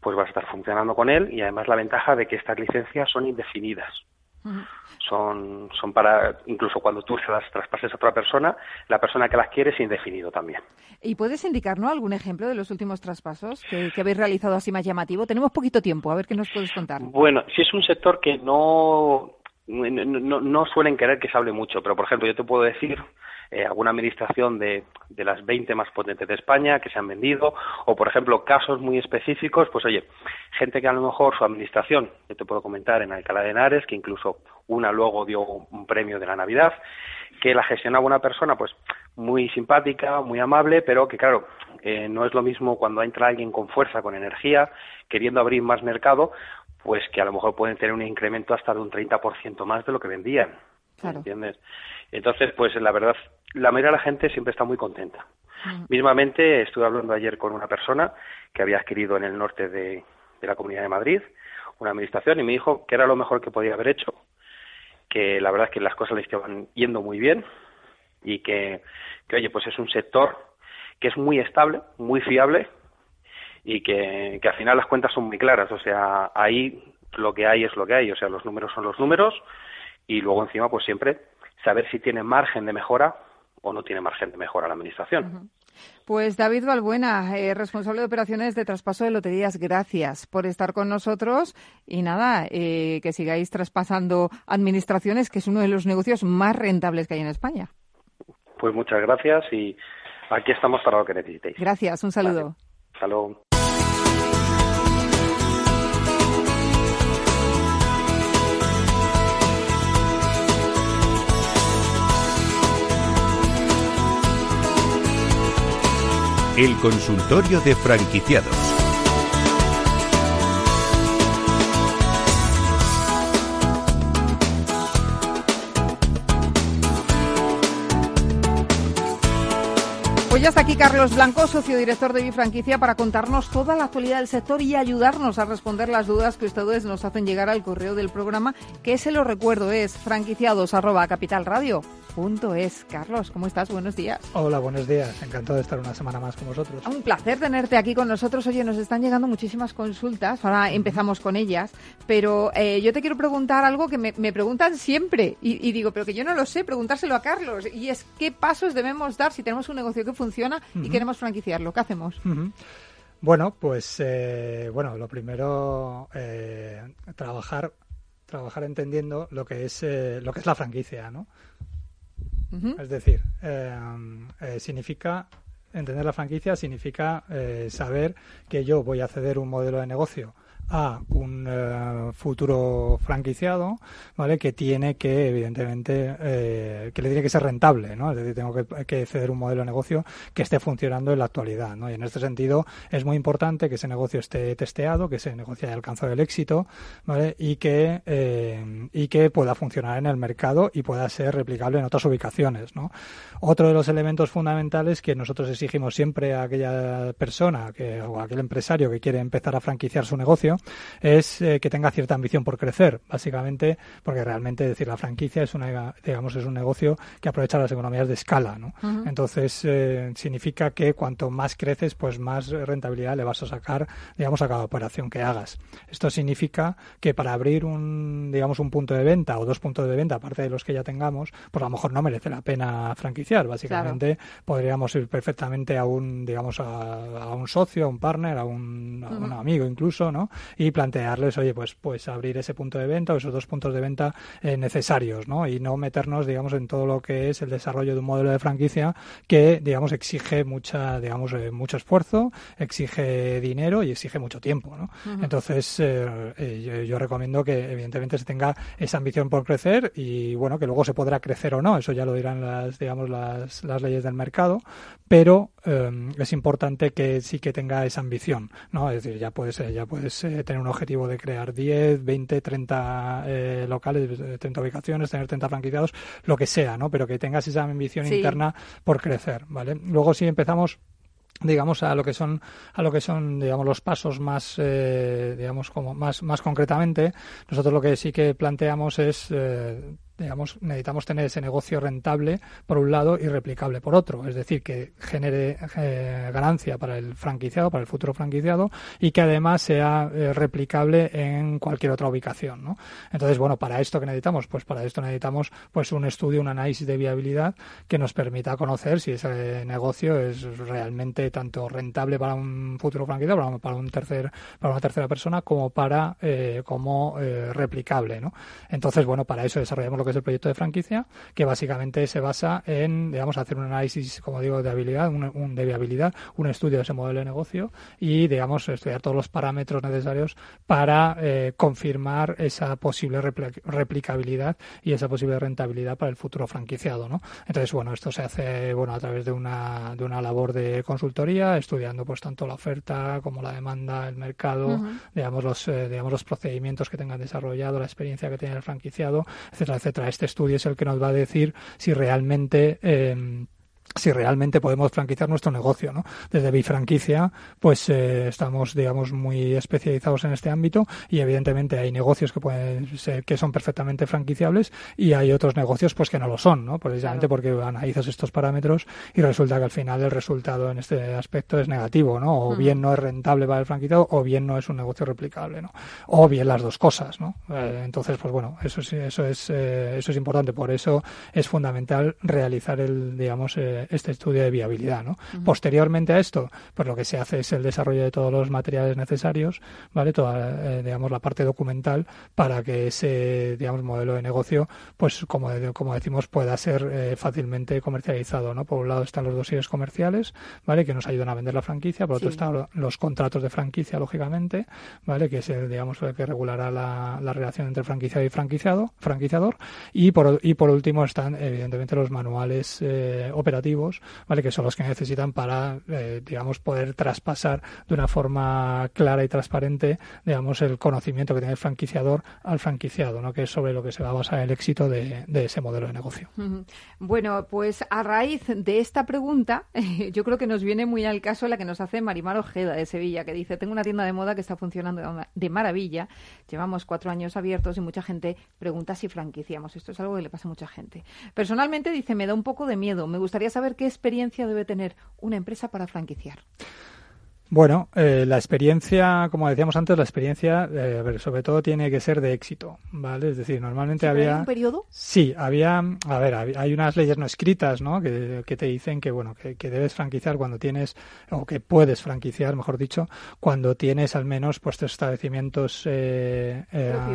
pues vas a estar funcionando con él, y además la ventaja de que estas licencias son indefinidas son, son para, incluso cuando tú se las traspases a otra persona, la persona que las quiere es indefinido también. ¿Y puedes indicarnos algún ejemplo de los últimos traspasos que, habéis realizado así más llamativo? Tenemos poquito tiempo, a ver qué nos puedes contar. Bueno, si es un sector que no, no, no suelen querer que se hable mucho, pero por ejemplo yo te puedo decir eh, alguna administración de, las 20 más potentes de España que se han vendido, o por ejemplo casos muy específicos, pues oye, gente que a lo mejor su administración, yo te puedo comentar en Alcalá de Henares, que incluso una luego dio un premio de la Navidad, que la gestionaba una persona pues muy simpática, muy amable, pero que claro, eh, no es lo mismo cuando entra alguien con fuerza, con energía, queriendo abrir más mercado, pues que a lo mejor pueden tener un incremento hasta de un 30% más de lo que vendían. ¿Entiendes? Entonces, pues la verdad, la mayoría de la gente siempre está muy contenta. Mismamente, estuve hablando ayer con una persona que había adquirido en el norte de, la Comunidad de Madrid una administración y me dijo que era lo mejor que podía haber hecho, que la verdad es que las cosas le estaban yendo muy bien y que, que oye, pues es un sector que es muy estable, muy fiable y que, que al final las cuentas son muy claras. O sea, ahí lo que hay es lo que hay. O sea, los números son los números y luego encima, pues siempre saber si tiene margen de mejora o no tiene margen de mejora la Administración. Pues David Balbuena, eh, responsable de operaciones de traspaso de loterías, gracias por estar con nosotros y nada, eh, que sigáis traspasando administraciones, que es uno de los negocios más rentables que hay en España. Pues muchas gracias y aquí estamos para lo que necesitéis. Gracias, un saludo. Vale. El consultorio de franquiciados. Pues ya está aquí Carlos Blanco, socio director de Bifranquicia, para contarnos toda la actualidad del sector y ayudarnos a responder las dudas que ustedes nos hacen llegar al correo del programa, que se lo recuerdo es franquiciados punto es. Carlos, ¿cómo estás? Buenos días. Hola, buenos días. Encantado de estar una semana más con vosotros. Un placer tenerte aquí con nosotros. Oye, nos están llegando muchísimas consultas. Ahora empezamos con ellas. Pero eh, yo te quiero preguntar algo que me, preguntan siempre. Y, digo, pero que yo no lo sé, preguntárselo a Carlos. Y es, ¿qué pasos debemos dar si tenemos un negocio que funciona y queremos franquiciarlo? ¿Qué hacemos? Bueno, pues eh, bueno, lo primero, eh, trabajar trabajar entendiendo lo que es lo que es la franquicia, ¿no? Es decir, eh, eh, significa entender la franquicia significa eh, saber que yo voy a ceder un modelo de negocio a un eh, futuro franquiciado, ¿vale? Que tiene que, evidentemente, eh, que le tiene que ser rentable, ¿no? Es decir, tengo que, ceder un modelo de negocio que esté funcionando en la actualidad, ¿no? Y en este sentido es muy importante que ese negocio esté testeado, que ese negocio haya alcanzado el éxito, ¿vale? Y que, eh, y que pueda funcionar en el mercado y pueda ser replicable en otras ubicaciones, ¿no? Otro de los elementos fundamentales que nosotros exigimos siempre a aquella persona que, o a aquel empresario que quiere empezar a franquiciar su negocio es eh, que tenga cierta ambición por crecer, básicamente porque realmente decir la franquicia es una digamos es un negocio que aprovecha las economías de escala, ¿no? Entonces eh, significa que cuanto más creces, pues más rentabilidad le vas a sacar, digamos, a cada operación que hagas. Esto significa que para abrir un digamos un punto de venta o dos puntos de venta aparte de los que ya tengamos, pues a lo mejor no merece la pena franquiciar, básicamente podríamos ir perfectamente a un digamos a, un socio, a un partner, a un, a un amigo incluso, ¿no? Y plantearles, oye, pues, pues abrir ese punto de venta o esos dos puntos de venta eh, necesarios, ¿no? Y no meternos, digamos, en todo lo que es el desarrollo de un modelo de franquicia que, digamos, exige mucha, digamos, eh, mucho esfuerzo, exige dinero y exige mucho tiempo, ¿no? Entonces, eh, yo, recomiendo que, evidentemente, se tenga esa ambición por crecer y, bueno, que luego se podrá crecer o no, eso ya lo dirán las, digamos, las, las leyes del mercado, pero es importante que sí que tenga esa ambición, ¿no? Es decir, ya puedes, ya puedes tener un objetivo de crear 10, 20, 30 locales, 30 eh, ubicaciones, tener 30 franquiciados, lo que sea, ¿no? Pero que tengas esa ambición interna por crecer, ¿vale? Luego si empezamos digamos a lo que son a lo que son digamos los pasos más eh, digamos como más más concretamente nosotros lo que sí que planteamos es eh, digamos, necesitamos tener ese negocio rentable por un lado y replicable por otro, es decir, que genere eh, ganancia para el franquiciado, para el futuro franquiciado y que además sea eh, replicable en cualquier otra ubicación, ¿no? Entonces, bueno, para esto que necesitamos, pues para esto necesitamos pues un estudio, un análisis de viabilidad que nos permita conocer si ese negocio es realmente tanto rentable para un futuro franquiciado, para, un tercer, para una tercera persona, como para eh, como replicable, ¿no? Entonces, bueno, para eso desarrollamos lo que es el proyecto de franquicia, que básicamente se basa en, digamos, hacer un análisis, como digo, de habilidad, un, de viabilidad, un estudio de ese modelo de negocio y, digamos, estudiar todos los parámetros necesarios para eh, confirmar esa posible replicabilidad y esa posible rentabilidad para el futuro franquiciado, ¿no? Entonces, bueno, esto se hace, bueno, a través de una, de una labor de consultoría, estudiando, pues, tanto la oferta como la demanda, el mercado, digamos, los, eh, digamos, los procedimientos que tengan desarrollado, la experiencia que tiene el franquiciado, etcétera, etcétera este estudio es el que nos va a decir si realmente eh, si realmente podemos franquiciar nuestro negocio, ¿no? Desde Bifranquicia, pues eh, estamos, digamos, muy especializados en este ámbito y evidentemente hay negocios que pueden ser, que son perfectamente franquiciables y hay otros negocios, pues que no lo son, ¿no? Precisamente porque analizas estos parámetros y resulta que al final el resultado en este aspecto es negativo, ¿no? O bien no es rentable para el franquiciado o bien no es un negocio replicable, ¿no? O bien las dos cosas, ¿no? Eh, entonces, pues bueno, eso sí, eso es, eh, eso es importante. Por eso es fundamental realizar el, digamos, este estudio de viabilidad. ¿no? Posteriormente a esto, pues lo que se hace es el desarrollo de todos los materiales necesarios, ¿vale? Toda, eh, digamos, la parte documental para que ese, digamos, modelo de negocio, pues como, como decimos, pueda ser eh, fácilmente comercializado, ¿no? Por un lado están los dosieres comerciales, ¿vale? Que nos ayudan a vender la franquicia, por otro están los contratos de franquicia, lógicamente, ¿vale? Que es el, digamos, el que regulará la, la relación entre franquiciado y franquiciado, franquiciador, y por, y por último están, evidentemente, los manuales eh, operativos ¿vale? Que son los que necesitan para, eh, digamos, poder traspasar de una forma clara y transparente, digamos, el conocimiento que tiene el franquiciador al franquiciado, ¿no? Que es sobre lo que se va a basar el éxito de, ese modelo de negocio. Bueno, pues a raíz de esta pregunta, yo creo que nos viene muy al caso la que nos hace Marimar Ojeda de Sevilla, que dice, tengo una tienda de moda que está funcionando de maravilla, llevamos cuatro años abiertos y mucha gente pregunta si franquiciamos. Esto es algo que le pasa a mucha gente. Personalmente dice, me da un poco de miedo, me gustaría saber qué experiencia debe tener una empresa para franquiciar? Bueno, eh, la experiencia, como decíamos antes, la experiencia, eh, sobre todo tiene que ser de éxito, ¿vale? Es decir, normalmente había... un periodo? Sí, había, a ver, hay unas leyes no escritas, ¿no? Que, te dicen que, bueno, que, debes franquiciar cuando tienes, o que puedes franquiciar, mejor dicho, cuando tienes al menos, pues, tres establecimientos eh,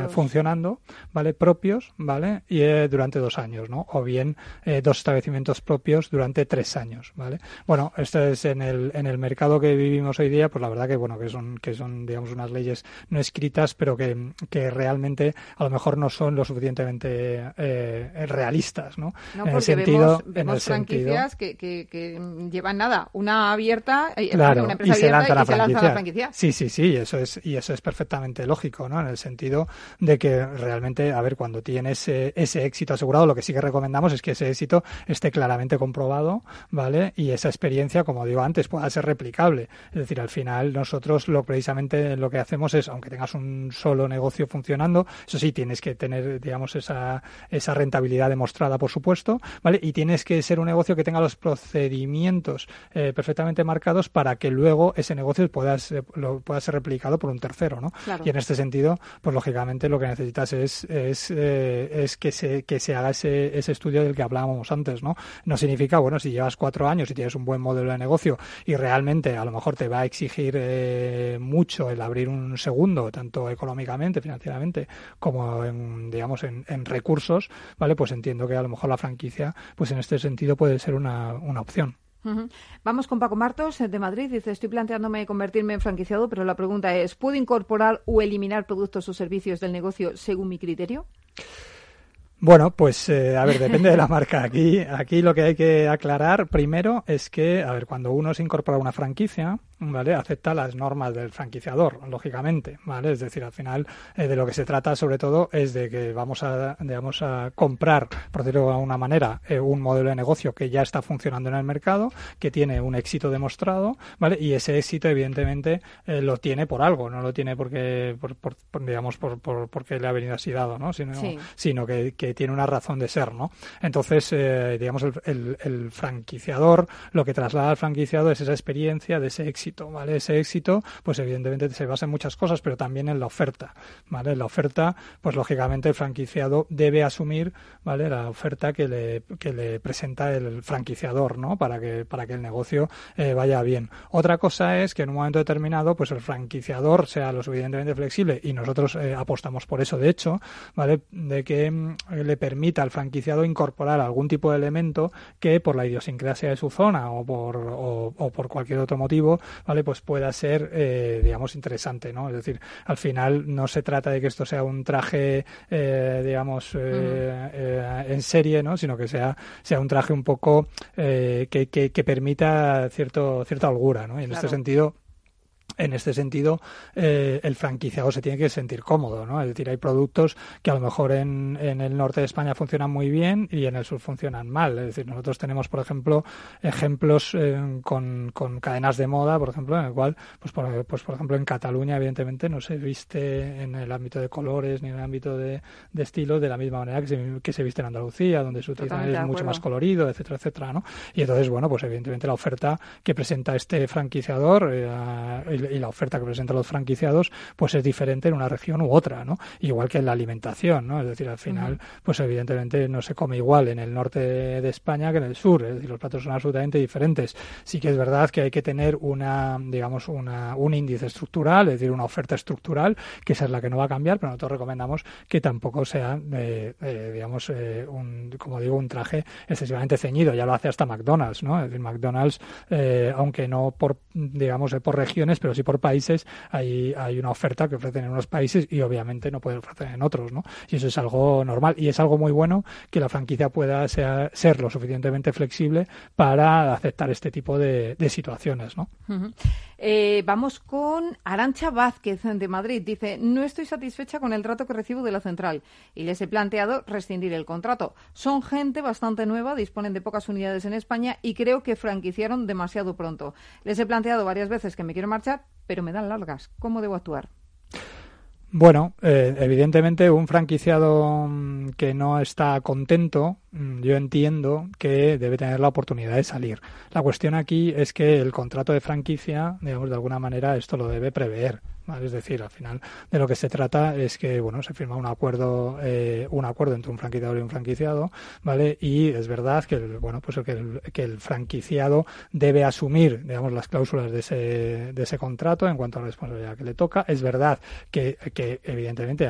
funcionando, ¿vale? Propios, ¿vale? Y durante dos años, ¿no? O bien dos establecimientos propios durante tres años, ¿vale? Bueno, esto es en el, en el mercado que vivimos hoy día, pues la verdad que bueno, que son, que son, digamos, unas leyes no escritas, pero que, que realmente a lo mejor no son lo suficientemente eh, realistas, ¿no? en el sentido, vemos, franquicias que, que, llevan nada, una abierta, eh, una empresa y se abierta lanzan y se la franquicia. Sí, sí, sí, eso es, y eso es perfectamente lógico, ¿no? En el sentido de que realmente, a ver, cuando tienes ese, ese éxito asegurado, lo que sí que recomendamos es que ese éxito esté claramente comprobado, ¿vale? Y esa experiencia, como digo antes, pueda ser replicable. Es decir, al final nosotros lo precisamente lo que hacemos es, aunque tengas un solo negocio funcionando, eso sí, tienes que tener, digamos, esa, esa rentabilidad demostrada, por supuesto, ¿vale? Y tienes que ser un negocio que tenga los procedimientos eh, perfectamente marcados para que luego ese negocio pueda ser, lo, pueda ser replicado por un tercero, ¿no? Y en este sentido, pues lógicamente lo que necesitas es, es, eh, es que, se, que se haga ese, ese estudio del que hablábamos antes, ¿no? No significa, bueno, si llevas cuatro años y tienes un buen modelo de negocio y realmente a lo mejor te va a exigir eh, mucho el abrir un segundo, tanto económicamente, financieramente, como en, digamos, en, recursos, ¿vale? Pues entiendo que a lo mejor la franquicia, pues en este sentido puede ser una, una opción. Vamos con Paco Martos de Madrid. Dice, estoy planteándome convertirme en franquiciado, pero la pregunta es, ¿puedo incorporar o eliminar productos o servicios del negocio según mi criterio? Bueno, pues eh, a ver, depende de la marca. Aquí, aquí lo que hay que aclarar primero es que, a ver, cuando uno se incorpora a una franquicia, ¿vale? Acepta las normas del franquiciador, lógicamente, ¿vale? Es decir, al final eh, de lo que se trata sobre todo es de que vamos a, digamos, a comprar, por decirlo de alguna manera, eh, un modelo de negocio que ya está funcionando en el mercado, que tiene un éxito demostrado, ¿vale? Y ese éxito, evidentemente, eh, lo tiene por algo, no lo tiene porque, por, por, digamos, por, por, porque le ha venido así dado, ¿no? Sino, sino que, que, tiene una razón de ser, ¿no? Entonces, digamos, el, el, el franquiciador, lo que traslada al franquiciado es esa experiencia de ese éxito ¿vale? Ese éxito, pues evidentemente se basa en muchas cosas, pero también en la oferta, ¿vale? La oferta, pues lógicamente el franquiciado debe asumir, ¿vale? La oferta que le, que le presenta el franquiciador, ¿no? Para que, para que el negocio eh, vaya bien. Otra cosa es que en un momento determinado, pues el franquiciador sea lo suficientemente flexible y nosotros eh, apostamos por eso, de hecho, ¿vale? De que mm, le permita al franquiciado incorporar algún tipo de elemento que por la idiosincrasia de su zona o por, o por cualquier otro motivo ¿vale? Pues pueda ser, eh, digamos, interesante, ¿no? Es decir, al final no se trata de que esto sea un traje, eh, digamos, eh, en serie, ¿no? Sino que sea, sea un traje un poco que, que, que, permita cierto, cierta holgura, ¿no? Y en este sentido, en este sentido, eh, el franquiciado se tiene que sentir cómodo, ¿no? Es decir, hay productos que a lo mejor en, en, el norte de España funcionan muy bien y en el sur funcionan mal. Es decir, nosotros tenemos, por ejemplo, ejemplos eh, con, con, cadenas de moda, por ejemplo, en el cual, pues por, pues por ejemplo, en Cataluña, evidentemente, no se viste en el ámbito de colores ni en el ámbito de, de estilos de la misma manera que se, que se viste en Andalucía, donde su utiliza es mucho más colorido, etcétera, etcétera, ¿no? Y entonces, bueno, pues evidentemente la oferta que presenta este franquiciador eh, y la oferta que presentan los franquiciados pues es diferente en una región u otra, ¿no? Igual que en la alimentación, ¿no? Es decir, al final, pues evidentemente no se come igual en el norte de España que en el sur, es decir, los platos son absolutamente diferentes. Sí que es verdad que hay que tener una, digamos, una, un índice estructural, es decir, una oferta estructural, que esa es la que no va a cambiar, pero nosotros recomendamos que tampoco sea, eh, eh, digamos, eh, un, como digo, un traje excesivamente ceñido, ya lo hace hasta McDonald's, ¿no? Es decir, McDonald's, aunque no por, digamos, por regiones, pero sí por países hay, hay una oferta que ofrecen en unos países y obviamente no pueden ofrecer en otros, ¿no? Y eso es algo normal y es algo muy bueno que la franquicia pueda ser, lo suficientemente flexible para aceptar este tipo de, situaciones, ¿no? Eh, vamos con Arancha Vázquez de Madrid. Dice, no estoy satisfecha con el trato que recibo de la central y les he planteado rescindir el contrato. Son gente bastante nueva, disponen de pocas unidades en España y creo que franquiciaron demasiado pronto. Les he planteado varias veces que me quiero marchar, pero me dan largas. ¿Cómo debo actuar? Bueno, eh, evidentemente un franquiciado mm, que no está contento, mm, yo entiendo que debe tener la oportunidad de salir. La cuestión aquí es que el contrato de franquicia, digamos, de alguna manera esto lo debe prever. Es decir, al final de lo que se trata es que bueno se firma un acuerdo eh, un acuerdo entre un franquiciador y un franquiciado, ¿vale? Y es verdad que el, bueno pues el, que el franquiciado debe asumir digamos las cláusulas de ese, de ese contrato en cuanto a la responsabilidad que le toca. Es verdad que, que evidentemente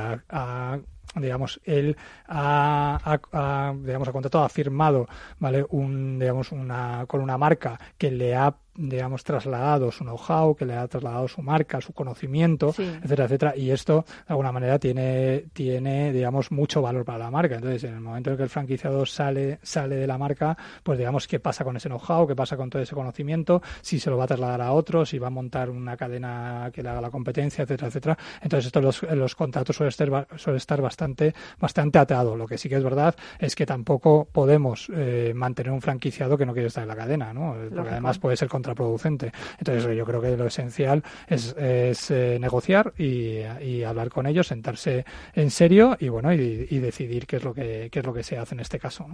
digamos él ha, ha contratado ha firmado vale un digamos una con una marca que le ha digamos, trasladado su know-how, que le ha trasladado su marca, su conocimiento, etcétera, etcétera. Y esto, de alguna manera, tiene, tiene, digamos, mucho valor para la marca. Entonces, en el momento en que el franquiciado sale, sale de la marca, pues digamos, ¿qué pasa con ese know-how? ¿Qué pasa con todo ese conocimiento? Si se lo va a trasladar a otros, si va a montar una cadena que le haga la competencia, etcétera, etcétera. Entonces, esto los, los contratos suele estar, suele estar bastante, bastante atado. Lo que sí que es verdad es que tampoco podemos eh, mantener un franquiciado que no quiere estar en la cadena, ¿no? Porque además puede ser contraproducente. Entonces yo creo que lo esencial es, eh, negociar y, hablar con ellos, sentarse en serio y bueno y, decidir qué es lo que qué es lo que se hace en este caso.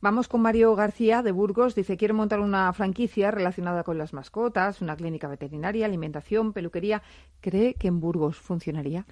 Vamos con Mario García de Burgos. Dice quiere montar una franquicia relacionada con las mascotas, una clínica veterinaria, alimentación, peluquería. ¿Cree que en Burgos funcionaría?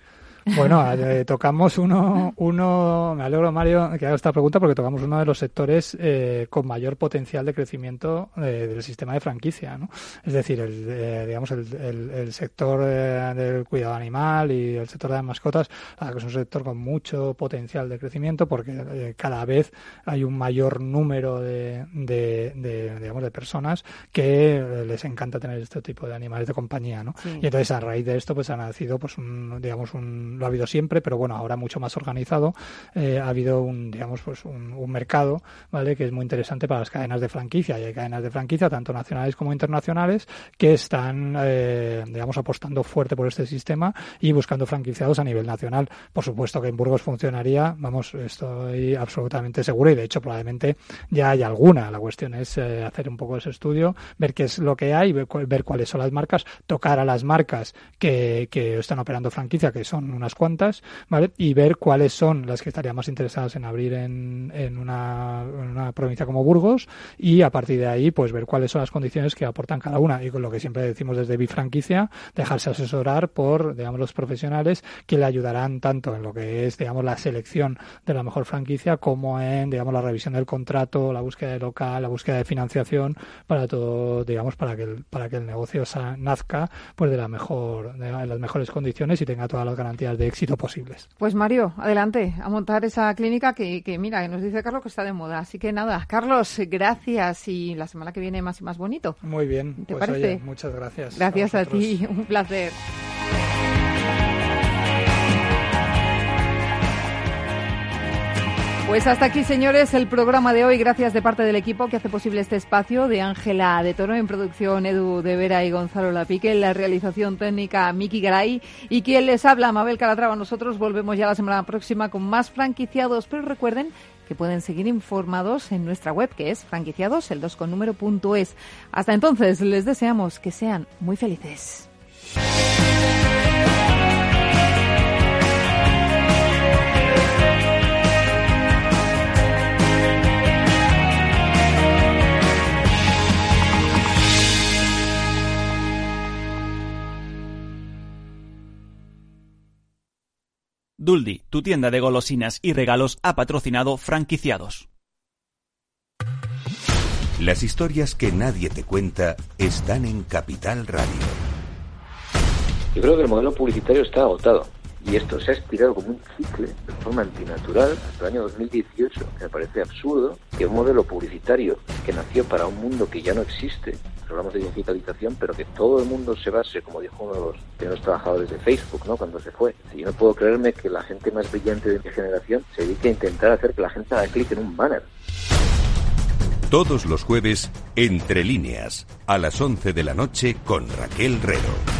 Bueno, eh, tocamos uno, uno, me alegro Mario que haga esta pregunta porque tocamos uno de los sectores eh, con mayor potencial de crecimiento eh, del sistema de franquicia, ¿no? Es decir, el, digamos el, el, sector del cuidado animal y el sector de las mascotas, que es un sector con mucho potencial de crecimiento porque cada vez hay un mayor número de, de, digamos de personas que les encanta tener este tipo de animales de compañía, ¿no? Y entonces a raíz de esto pues ha nacido pues un, digamos un lo ha habido siempre, pero bueno, ahora mucho más organizado. Eh, ha habido un, digamos, pues un, mercado, ¿vale? Que es muy interesante para las cadenas de franquicia. Y hay cadenas de franquicia, tanto nacionales como internacionales, que están, eh, digamos, apostando fuerte por este sistema y buscando franquiciados a nivel nacional. Por supuesto que en Burgos funcionaría, vamos, estoy absolutamente seguro y de hecho probablemente ya hay alguna. La cuestión es eh, hacer un poco ese estudio, ver qué es lo que hay, ver, ver cuáles son las marcas, tocar a las marcas que están operando franquicia, que son unas cuantas, ¿vale? Y ver cuáles son las que estarían más interesadas en abrir en, en, una, provincia como Burgos y a partir de ahí, pues ver cuáles son las condiciones que aportan cada una. Y con lo que siempre decimos desde Bifranquicia, dejarse asesorar por, digamos, los profesionales que le ayudarán tanto en lo que es, digamos, la selección de la mejor franquicia como en, digamos, la revisión del contrato, la búsqueda de local, la búsqueda de financiación para todo, digamos, para que el, para que el negocio nazca pues de la mejor, de las mejores condiciones y tenga todas las garantías de éxito posibles. Pues Mario, adelante a montar esa clínica que, que mira, que nos dice Carlos que está de moda. Así que nada, Carlos, gracias y la semana que viene más y más bonito. Muy bien, ¿Te pues parece? oye, muchas gracias. Gracias a, a ti, un placer. Pues hasta aquí, señores, el programa de hoy. Gracias de parte del equipo que hace posible este espacio, de Ángela de Toro en producción, Edu de Vera y Gonzalo Lapique, en la realización técnica, Miki Garay, y quien les habla, Mabel Calatrava. Nosotros volvemos ya la semana próxima con más franquiciados, pero recuerden que pueden seguir informados en nuestra web, que es franquiciados, el 2 con número. Hasta entonces, les deseamos que sean muy felices. Duldi, tu tienda de golosinas y regalos, ha patrocinado franquiciados. Las historias que nadie te cuenta están en Capital Radio. Yo creo que el modelo publicitario está agotado y esto se ha estirado como un cicle de forma antinatural hasta el año 2018. Me parece absurdo que un modelo publicitario que nació para un mundo que ya no existe, hablamos de digitalización, pero que todo el mundo se base, como dijo uno de los primeros trabajadores de Facebook, ¿no? Cuando se fue. Yo no puedo creerme que la gente más brillante de mi generación se dedique a intentar hacer que la gente haga clic en un banner. Todos los jueves, Entre líneas, a las 11 de la noche con Raquel Rero.